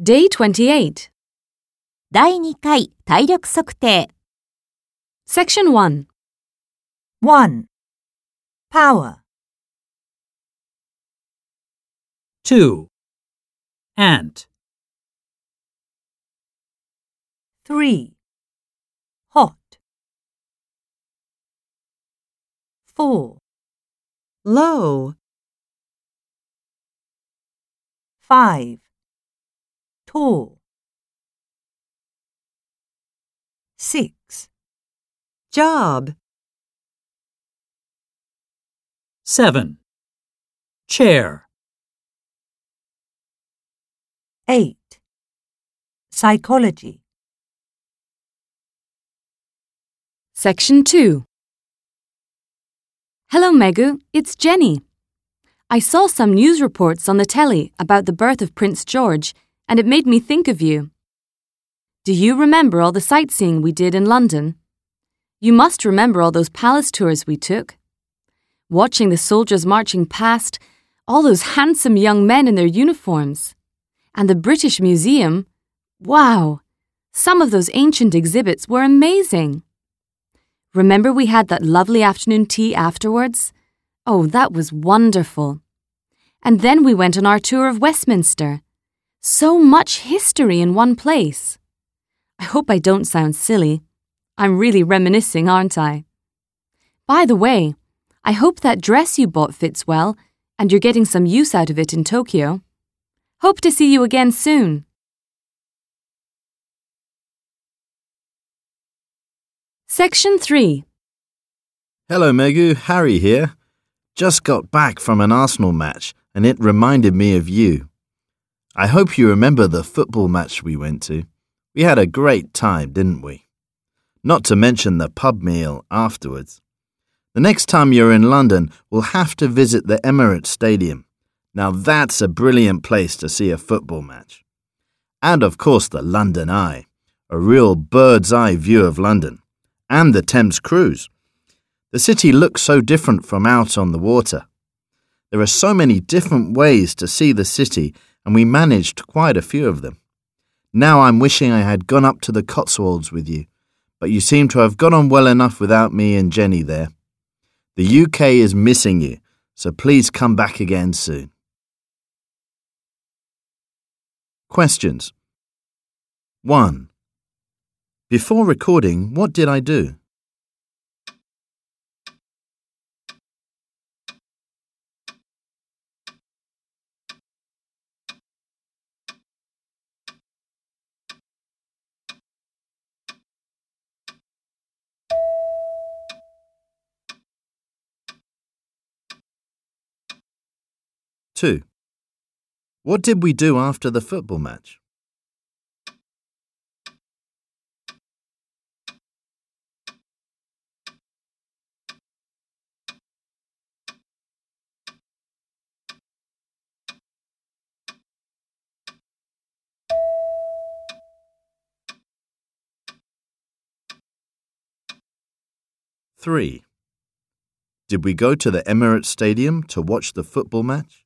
Day 28, 第2回体力測定 Section 1. 1. Power. 2. Ant. 3. Hot. 4. Low. 5. Tall. 6. Job. 7. Chair. 8. Psychology. Section 2. Hello, Megu. It's Jenny. I saw some news reports on the telly about the birth of Prince George, and it made me think of you. Do you remember all the sightseeing we did in London? You must remember all those palace tours we took. Watching the soldiers marching past, all those handsome young men in their uniforms. And the British Museum. Wow! Some of those ancient exhibits were amazing. Remember we had that lovely afternoon tea afterwards? Oh, that was wonderful. And then we went on our tour of Westminster. So much history in one place. I hope I don't sound silly. I'm really reminiscing, aren't I? By the way, I hope that dress you bought fits well and you're getting some use out of it in Tokyo. Hope to see you again soon. Section 3. Hello, Megu. Harry here. Just got back from an Arsenal match, and it reminded me of you. I hope you remember the football match we went to. We had a great time, didn't we? Not to mention the pub meal afterwards. The next time you're in London, we'll have to visit the Emirates Stadium. Now that's a brilliant place to see a football match. And of course, the London Eye, a real bird's eye view of London, and the Thames Cruise. The city looks so different from out on the water. There are so many different ways to see the city, and we managed quite a few of them. Now I'm wishing I had gone up to the Cotswolds with you, but you seem to have got on well enough without me and Jenny there. The UK is missing you, so please come back again soon. Questions 1. Before recording, what did I do? Two. What did we do after the football match? Three. Did we go to the Emirates Stadium to watch the football match?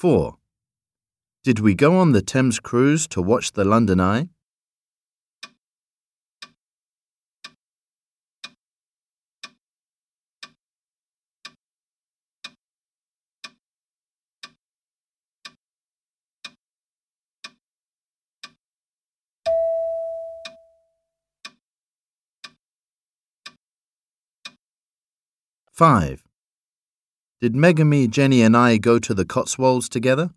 Four. Did we go on the Thames cruise to watch the London Eye? Five. Did Megami, Jenny, and I go to the Cotswolds together?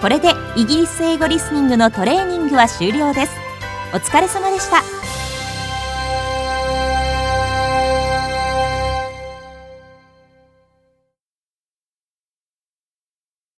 これでイギリス英語リスニングのトレーニングは終了です。お疲れ様でした。